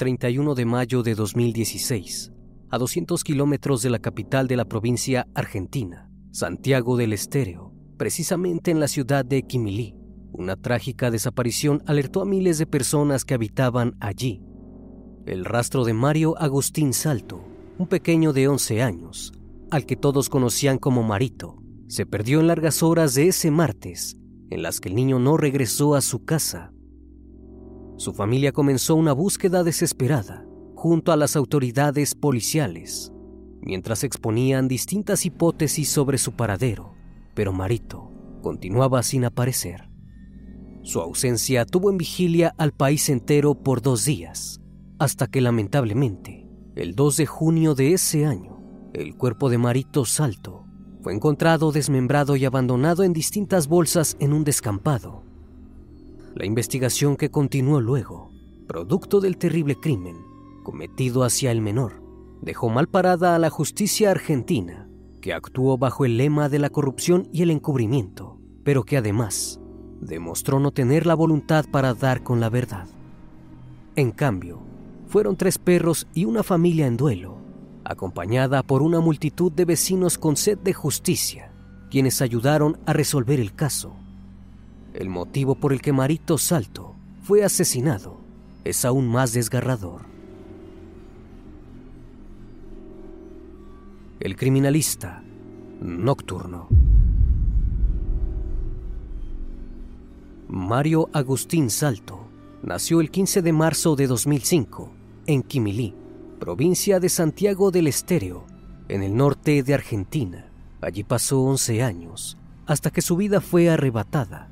31 de mayo de 2016, a 200 kilómetros de la capital de la provincia argentina, Santiago del Estero, precisamente en la ciudad de Quimilí. Una trágica desaparición alertó a miles de personas que habitaban allí. El rastro de Mario Agustín Salto, un pequeño de 11 años, al que todos conocían como Marito, se perdió en largas horas de ese martes, en las que el niño no regresó a su casa su familia comenzó una búsqueda desesperada junto a las autoridades policiales, mientras exponían distintas hipótesis sobre su paradero, pero Marito continuaba sin aparecer. Su ausencia tuvo en vigilia al país entero por dos días, hasta que lamentablemente, el 2 de junio de ese año, el cuerpo de Marito Salto fue encontrado desmembrado y abandonado en distintas bolsas en un descampado la investigación que continuó luego, producto del terrible crimen cometido hacia el menor, dejó mal parada a la justicia argentina, que actuó bajo el lema de la corrupción y el encubrimiento, pero que además demostró no tener la voluntad para dar con la verdad. En cambio, fueron tres perros y una familia en duelo, acompañada por una multitud de vecinos con sed de justicia, quienes ayudaron a resolver el caso el motivo por el que Marito Salto fue asesinado es aún más desgarrador. El criminalista nocturno. Mario Agustín Salto nació el 15 de marzo de 2005 en Quimilí, provincia de Santiago del Estero, en el norte de Argentina. Allí pasó 11 años, hasta que su vida fue arrebatada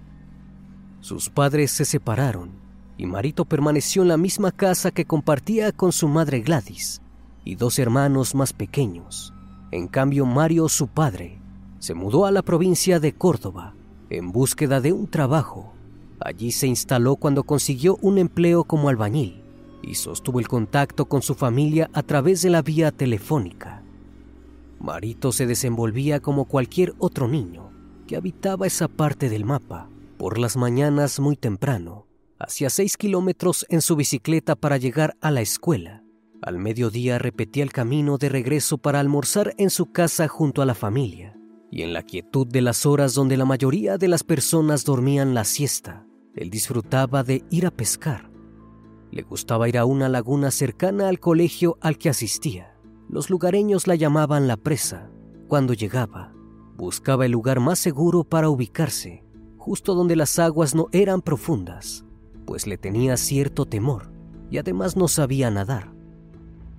sus padres se separaron y Marito permaneció en la misma casa que compartía con su madre Gladys y dos hermanos más pequeños. En cambio, Mario, su padre, se mudó a la provincia de Córdoba en búsqueda de un trabajo. Allí se instaló cuando consiguió un empleo como albañil y sostuvo el contacto con su familia a través de la vía telefónica. Marito se desenvolvía como cualquier otro niño que habitaba esa parte del mapa por las mañanas muy temprano, hacía seis kilómetros en su bicicleta para llegar a la escuela. Al mediodía repetía el camino de regreso para almorzar en su casa junto a la familia. Y en la quietud de las horas donde la mayoría de las personas dormían la siesta, él disfrutaba de ir a pescar. Le gustaba ir a una laguna cercana al colegio al que asistía. Los lugareños la llamaban la presa. Cuando llegaba, buscaba el lugar más seguro para ubicarse, justo donde las aguas no eran profundas, pues le tenía cierto temor y además no sabía nadar.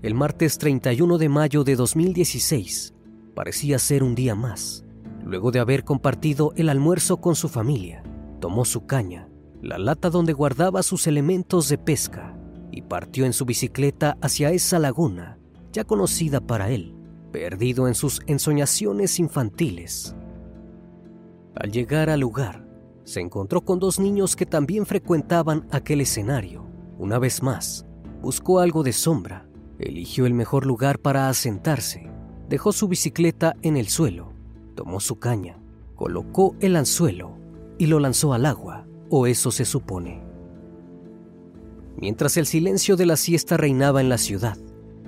El martes 31 de mayo de 2016 parecía ser un día más. Luego de haber compartido el almuerzo con su familia, tomó su caña, la lata donde guardaba sus elementos de pesca, y partió en su bicicleta hacia esa laguna, ya conocida para él, perdido en sus ensoñaciones infantiles. Al llegar al lugar, se encontró con dos niños que también frecuentaban aquel escenario. Una vez más, buscó algo de sombra, eligió el mejor lugar para asentarse, dejó su bicicleta en el suelo, tomó su caña, colocó el anzuelo y lo lanzó al agua, o eso se supone. Mientras el silencio de la siesta reinaba en la ciudad,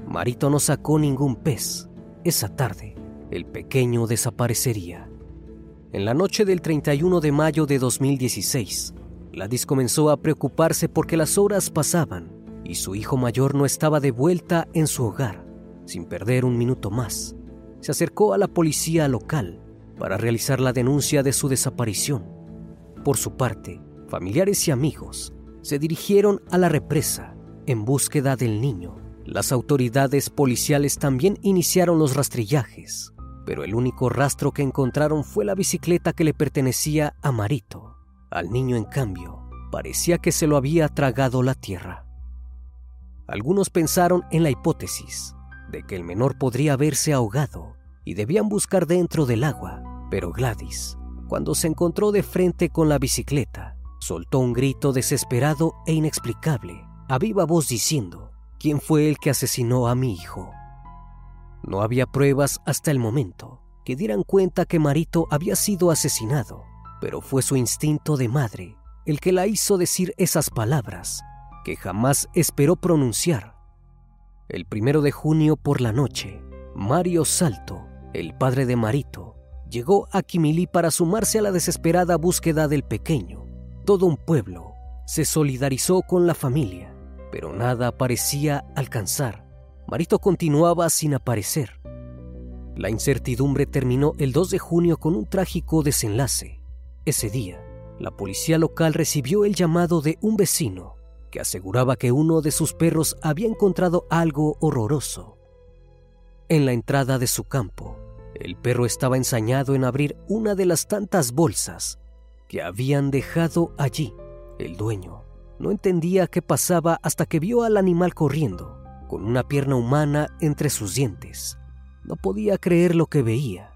Marito no sacó ningún pez. Esa tarde, el pequeño desaparecería. En la noche del 31 de mayo de 2016, Gladys comenzó a preocuparse porque las horas pasaban y su hijo mayor no estaba de vuelta en su hogar. Sin perder un minuto más, se acercó a la policía local para realizar la denuncia de su desaparición. Por su parte, familiares y amigos se dirigieron a la represa en búsqueda del niño. Las autoridades policiales también iniciaron los rastrillajes, pero el único rastro que encontraron fue la bicicleta que le pertenecía a Marito. Al niño, en cambio, parecía que se lo había tragado la tierra. Algunos pensaron en la hipótesis de que el menor podría haberse ahogado y debían buscar dentro del agua, pero Gladys, cuando se encontró de frente con la bicicleta, soltó un grito desesperado e inexplicable, a viva voz diciendo, ¿quién fue el que asesinó a mi hijo? No había pruebas hasta el momento que dieran cuenta que Marito había sido asesinado, pero fue su instinto de madre el que la hizo decir esas palabras que jamás esperó pronunciar. El primero de junio por la noche, Mario Salto, el padre de Marito, llegó a Quimilí para sumarse a la desesperada búsqueda del pequeño. Todo un pueblo se solidarizó con la familia, pero nada parecía alcanzar. Marito continuaba sin aparecer. La incertidumbre terminó el 2 de junio con un trágico desenlace. Ese día, la policía local recibió el llamado de un vecino que aseguraba que uno de sus perros había encontrado algo horroroso. En la entrada de su campo, el perro estaba ensañado en abrir una de las tantas bolsas que habían dejado allí. El dueño no entendía qué pasaba hasta que vio al animal corriendo, con una pierna humana entre sus dientes. No podía creer lo que veía.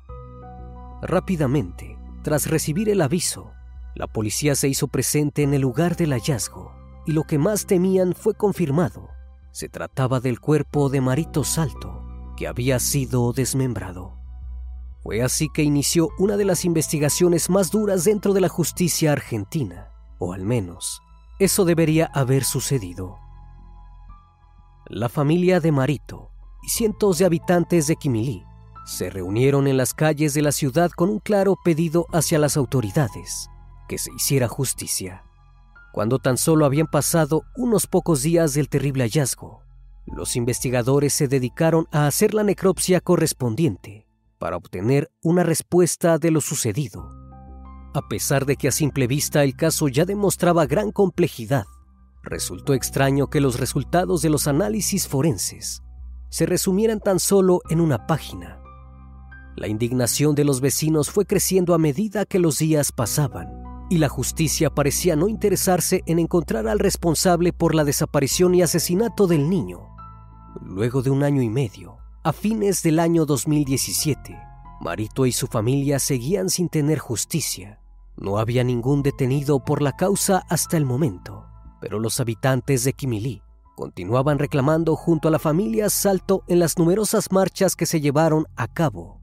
Rápidamente, tras recibir el aviso, la policía se hizo presente en el lugar del hallazgo y lo que más temían fue confirmado. Se trataba del cuerpo de Marito Salto, que había sido desmembrado. Fue así que inició una de las investigaciones más duras dentro de la justicia argentina, o al menos eso debería haber sucedido. La familia de Marito y cientos de habitantes de Quimilí se reunieron en las calles de la ciudad con un claro pedido hacia las autoridades, que se hiciera justicia. Cuando tan solo habían pasado unos pocos días del terrible hallazgo, los investigadores se dedicaron a hacer la necropsia correspondiente para obtener una respuesta de lo sucedido. A pesar de que a simple vista el caso ya demostraba gran complejidad, resultó extraño que los resultados de los análisis forenses se resumieran tan solo en una página. La indignación de los vecinos fue creciendo a medida que los días pasaban y la justicia parecía no interesarse en encontrar al responsable por la desaparición y asesinato del niño. Luego de un año y medio, a fines del año 2017, Marito y su familia seguían sin tener justicia. No había ningún detenido por la causa hasta el momento, pero los habitantes de Quimilí continuaban reclamando junto a la familia Salto en las numerosas marchas que se llevaron a cabo.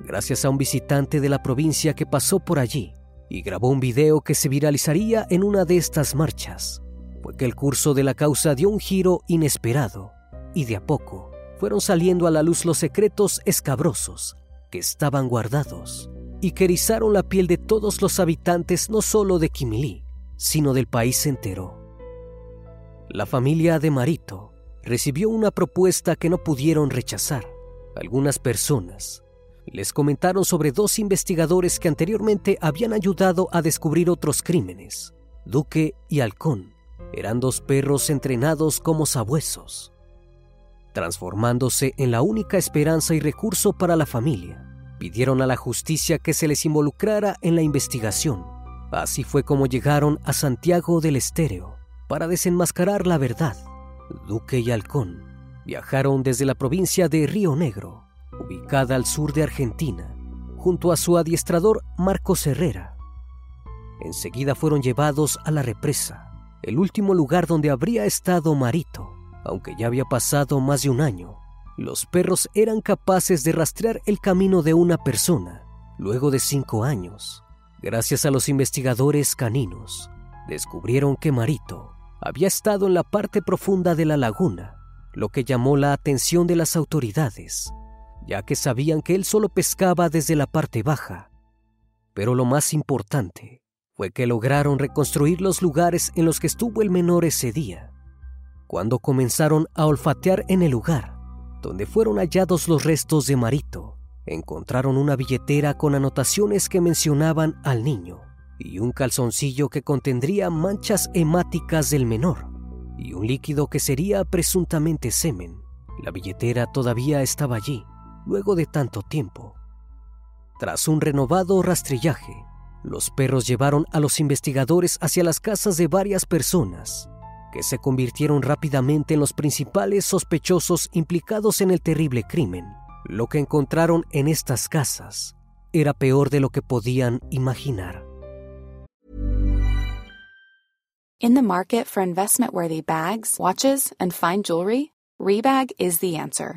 Gracias a un visitante de la provincia que pasó por allí, y grabó un video que se viralizaría en una de estas marchas. Fue que el curso de la causa dio un giro inesperado y de a poco fueron saliendo a la luz los secretos escabrosos que estaban guardados y que erizaron la piel de todos los habitantes no solo de Quimilí, sino del país entero. La familia de Marito recibió una propuesta que no pudieron rechazar. Algunas personas les comentaron sobre dos investigadores que anteriormente habían ayudado a descubrir otros crímenes. Duque y Halcón eran dos perros entrenados como sabuesos, transformándose en la única esperanza y recurso para la familia. Pidieron a la justicia que se les involucrara en la investigación. Así fue como llegaron a Santiago del Estéreo para desenmascarar la verdad. Duque y Halcón viajaron desde la provincia de Río Negro ubicada al sur de Argentina, junto a su adiestrador Marcos Herrera. Enseguida fueron llevados a la represa, el último lugar donde habría estado Marito. Aunque ya había pasado más de un año, los perros eran capaces de rastrear el camino de una persona luego de cinco años. Gracias a los investigadores caninos, descubrieron que Marito había estado en la parte profunda de la laguna, lo que llamó la atención de las autoridades ya que sabían que él solo pescaba desde la parte baja. Pero lo más importante fue que lograron reconstruir los lugares en los que estuvo el menor ese día. Cuando comenzaron a olfatear en el lugar donde fueron hallados los restos de Marito, encontraron una billetera con anotaciones que mencionaban al niño y un calzoncillo que contendría manchas hemáticas del menor y un líquido que sería presuntamente semen. La billetera todavía estaba allí, luego de tanto tiempo. Tras un renovado rastrillaje, los perros llevaron a los investigadores hacia las casas de varias personas, que se convirtieron rápidamente en los principales sospechosos implicados en el terrible crimen. Lo que encontraron en estas casas era peor de lo que podían imaginar. In the market for investment-worthy bags, watches, and fine jewelry, Rebag is the answer.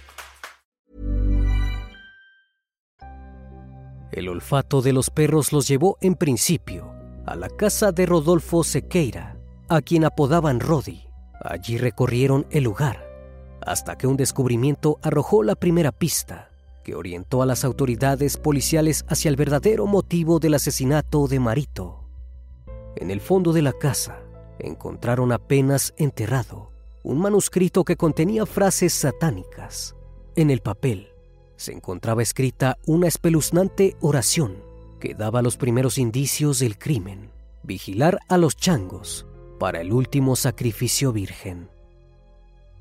El olfato de los perros los llevó en principio a la casa de Rodolfo Sequeira, a quien apodaban Rodi. Allí recorrieron el lugar, hasta que un descubrimiento arrojó la primera pista que orientó a las autoridades policiales hacia el verdadero motivo del asesinato de Marito. En el fondo de la casa encontraron apenas enterrado un manuscrito que contenía frases satánicas. En el papel se encontraba escrita una espeluznante oración que daba los primeros indicios del crimen, vigilar a los changos para el último sacrificio virgen.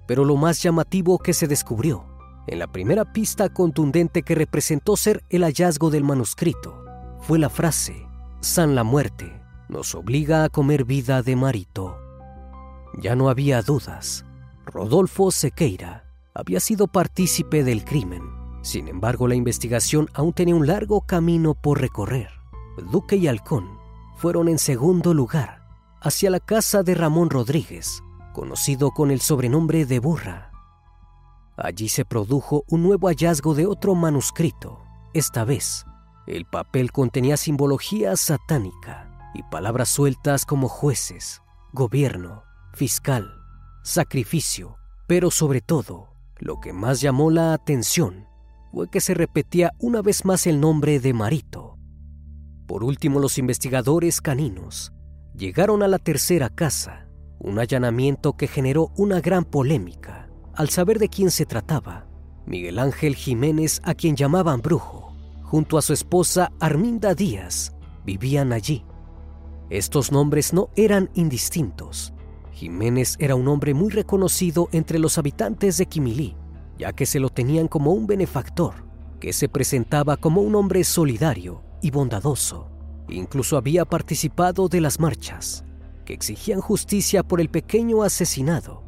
Pero lo más llamativo que se descubrió, en la primera pista contundente que representó ser el hallazgo del manuscrito, fue la frase, San la muerte nos obliga a comer vida de marito. Ya no había dudas. Rodolfo Sequeira había sido partícipe del crimen sin embargo, la investigación aún tenía un largo camino por recorrer. Duque y Halcón fueron en segundo lugar hacia la casa de Ramón Rodríguez, conocido con el sobrenombre de Burra. Allí se produjo un nuevo hallazgo de otro manuscrito. Esta vez, el papel contenía simbología satánica y palabras sueltas como jueces, gobierno, fiscal, sacrificio, pero sobre todo, lo que más llamó la atención fue que se repetía una vez más el nombre de Marito. Por último, los investigadores caninos llegaron a la tercera casa, un allanamiento que generó una gran polémica. Al saber de quién se trataba, Miguel Ángel Jiménez, a quien llamaban brujo, junto a su esposa Arminda Díaz, vivían allí. Estos nombres no eran indistintos. Jiménez era un hombre muy reconocido entre los habitantes de Quimilí, ya que se lo tenían como un benefactor, que se presentaba como un hombre solidario y bondadoso. Incluso había participado de las marchas, que exigían justicia por el pequeño asesinado.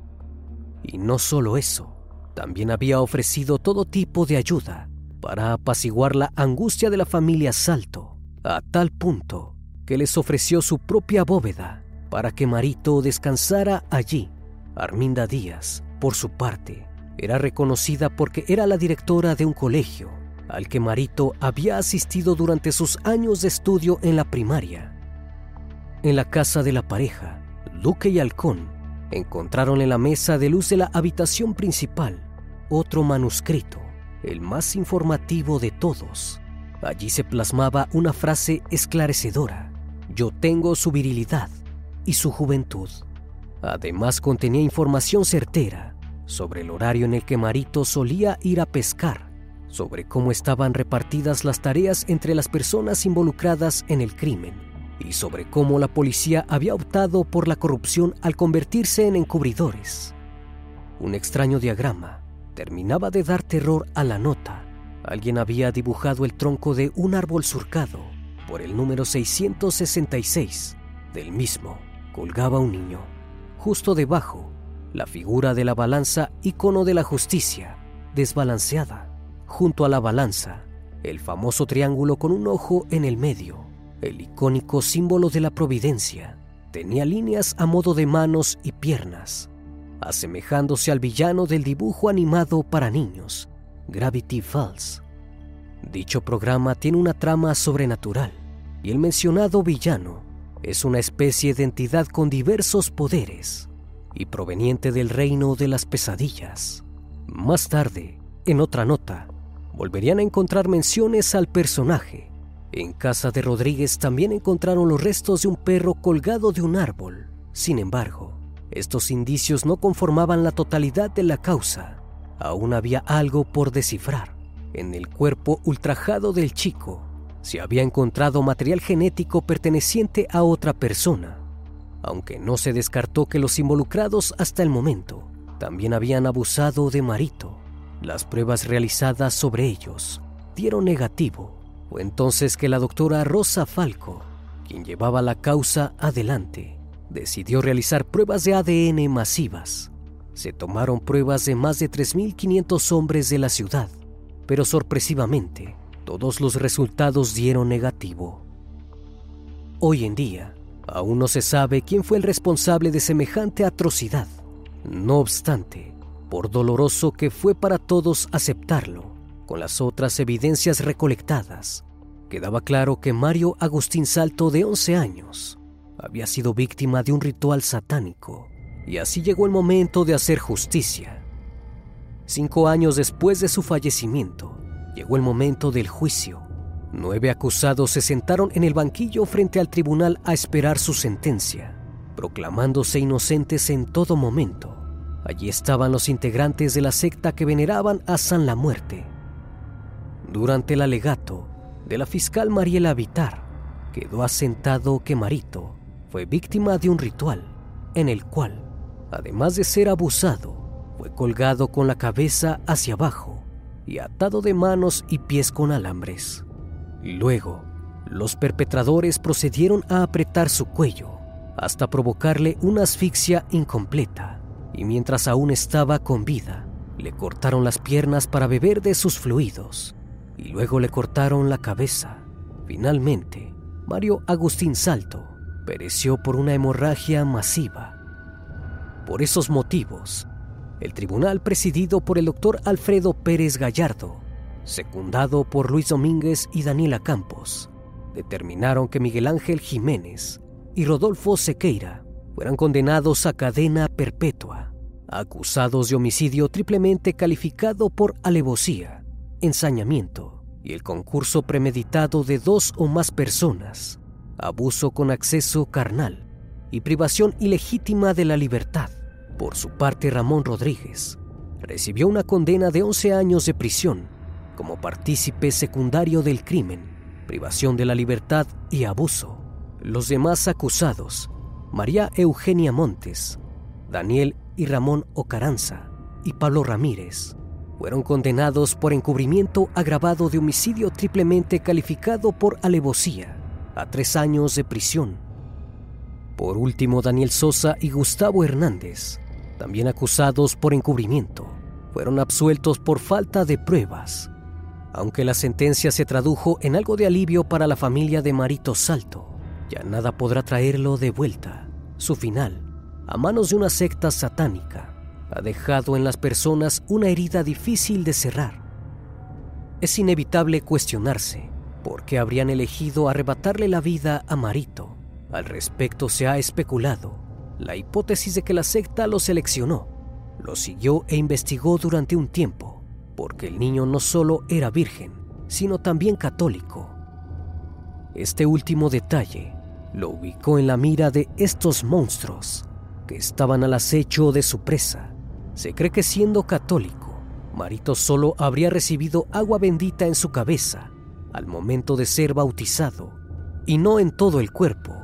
Y no solo eso, también había ofrecido todo tipo de ayuda para apaciguar la angustia de la familia Salto, a tal punto que les ofreció su propia bóveda para que Marito descansara allí. Arminda Díaz, por su parte, era reconocida porque era la directora de un colegio al que Marito había asistido durante sus años de estudio en la primaria. En la casa de la pareja, Duque y Halcón encontraron en la mesa de luz de la habitación principal otro manuscrito, el más informativo de todos. Allí se plasmaba una frase esclarecedora. Yo tengo su virilidad y su juventud. Además contenía información certera sobre el horario en el que Marito solía ir a pescar, sobre cómo estaban repartidas las tareas entre las personas involucradas en el crimen y sobre cómo la policía había optado por la corrupción al convertirse en encubridores. Un extraño diagrama terminaba de dar terror a la nota. Alguien había dibujado el tronco de un árbol surcado por el número 666. Del mismo colgaba un niño. Justo debajo, la figura de la balanza, icono de la justicia, desbalanceada. Junto a la balanza, el famoso triángulo con un ojo en el medio, el icónico símbolo de la providencia. Tenía líneas a modo de manos y piernas, asemejándose al villano del dibujo animado para niños, Gravity Falls. Dicho programa tiene una trama sobrenatural y el mencionado villano es una especie de entidad con diversos poderes y proveniente del reino de las pesadillas. Más tarde, en otra nota, volverían a encontrar menciones al personaje. En casa de Rodríguez también encontraron los restos de un perro colgado de un árbol. Sin embargo, estos indicios no conformaban la totalidad de la causa. Aún había algo por descifrar. En el cuerpo ultrajado del chico se había encontrado material genético perteneciente a otra persona, aunque no se descartó que los involucrados hasta el momento también habían abusado de Marito. Las pruebas realizadas sobre ellos dieron negativo. Fue entonces que la doctora Rosa Falco, quien llevaba la causa adelante, decidió realizar pruebas de ADN masivas. Se tomaron pruebas de más de 3.500 hombres de la ciudad, pero sorpresivamente, todos los resultados dieron negativo. Hoy en día, aún no se sabe quién fue el responsable de semejante atrocidad. No obstante, por doloroso que fue para todos aceptarlo, con las otras evidencias recolectadas, quedaba claro que Mario Agustín Salto, de 11 años, había sido víctima de un ritual satánico, y así llegó el momento de hacer justicia. Cinco años después de su fallecimiento, llegó el momento del juicio. Nueve acusados se sentaron en el banquillo frente al tribunal a esperar su sentencia, proclamándose inocentes en todo momento. Allí estaban los integrantes de la secta que veneraban a San la Muerte. Durante el alegato de la fiscal Mariela Vitar, quedó asentado que Marito fue víctima de un ritual en el cual, además de ser abusado, fue colgado con la cabeza hacia abajo y atado de manos y pies con alambres. Luego, los perpetradores procedieron a apretar su cuello hasta provocarle una asfixia incompleta y mientras aún estaba con vida, le cortaron las piernas para beber de sus fluidos y luego le cortaron la cabeza. Finalmente, Mario Agustín Salto pereció por una hemorragia masiva. Por esos motivos, el tribunal presidido por el doctor Alfredo Pérez Gallardo, secundado por Luis Domínguez y Daniela Campos, determinaron que Miguel Ángel Jiménez y Rodolfo Sequeira fueran condenados a cadena perpetua, acusados de homicidio triplemente calificado por alevosía, ensañamiento y el concurso premeditado de dos o más personas, abuso con acceso carnal y privación ilegítima de la libertad. Por su parte, Ramón Rodríguez recibió una condena de 11 años de prisión como partícipe secundario del crimen, privación de la libertad y abuso. Los demás acusados, María Eugenia Montes, Daniel y Ramón Ocaranza y Pablo Ramírez, fueron condenados por encubrimiento agravado de homicidio triplemente calificado por alevosía a tres años de prisión. Por último, Daniel Sosa y Gustavo Hernández, también acusados por encubrimiento, fueron absueltos por falta de pruebas, aunque la sentencia se tradujo en algo de alivio para la familia de Marito Salto. Ya nada podrá traerlo de vuelta. Su final, a manos de una secta satánica, ha dejado en las personas una herida difícil de cerrar. Es inevitable cuestionarse por qué habrían elegido arrebatarle la vida a Marito. Al respecto se ha especulado la hipótesis de que la secta lo seleccionó, lo siguió e investigó durante un tiempo, porque el niño no solo era virgen, sino también católico. Este último detalle lo ubicó en la mira de estos monstruos que estaban al acecho de su presa se cree que siendo católico, Marito solo habría recibido agua bendita en su cabeza al momento de ser bautizado y no en todo el cuerpo,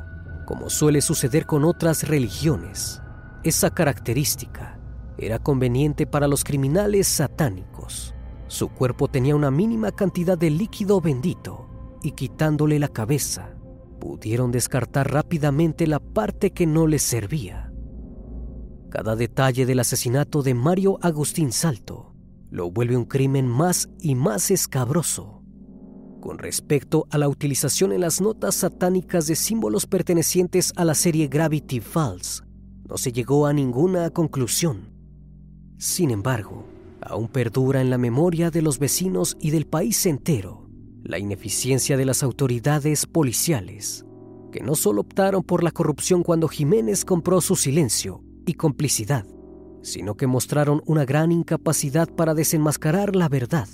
como suele suceder con otras religiones. Esa característica era conveniente para los criminales satánicos. Su cuerpo tenía una mínima cantidad de líquido bendito y quitándole la cabeza, pudieron descartar rápidamente la parte que no les servía. Cada detalle del asesinato de Mario Agustín Salto lo vuelve un crimen más y más escabroso. Con respecto a la utilización en las notas satánicas de símbolos pertenecientes a la serie Gravity Falls, no se llegó a ninguna conclusión. Sin embargo, aún perdura en la memoria de los vecinos y del país entero la ineficiencia de las autoridades policiales, que no solo optaron por la corrupción cuando Jiménez compró su silencio, y complicidad, sino que mostraron una gran incapacidad para desenmascarar la verdad.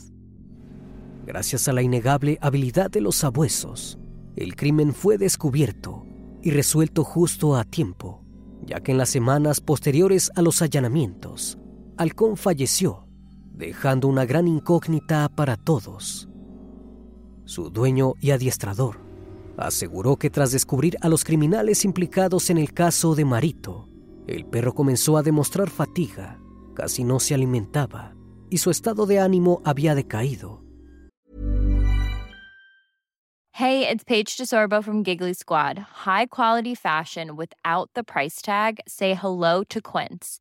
Gracias a la innegable habilidad de los sabuesos, el crimen fue descubierto y resuelto justo a tiempo, ya que en las semanas posteriores a los allanamientos, Halcón falleció, dejando una gran incógnita para todos. Su dueño y adiestrador aseguró que tras descubrir a los criminales implicados en el caso de Marito, el perro comenzó a demostrar fatiga, casi no se alimentaba y su estado de ánimo había decaído. Hey, it's Paige DeSorbo from Giggly Squad. High quality fashion without the price tag. Say hello to Quince.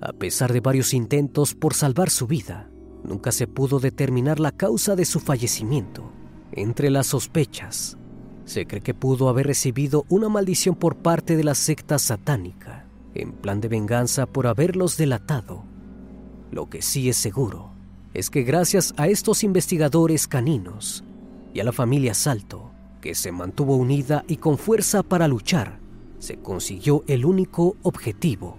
a pesar de varios intentos por salvar su vida nunca se pudo determinar la causa de su fallecimiento entre las sospechas Se cree que pudo haber recibido una maldición por parte de la secta satánica, en plan de venganza por haberlos delatado. Lo que sí es seguro es que gracias a estos investigadores caninos y a la familia Salto, que se mantuvo unida y con fuerza para luchar, se consiguió el único objetivo,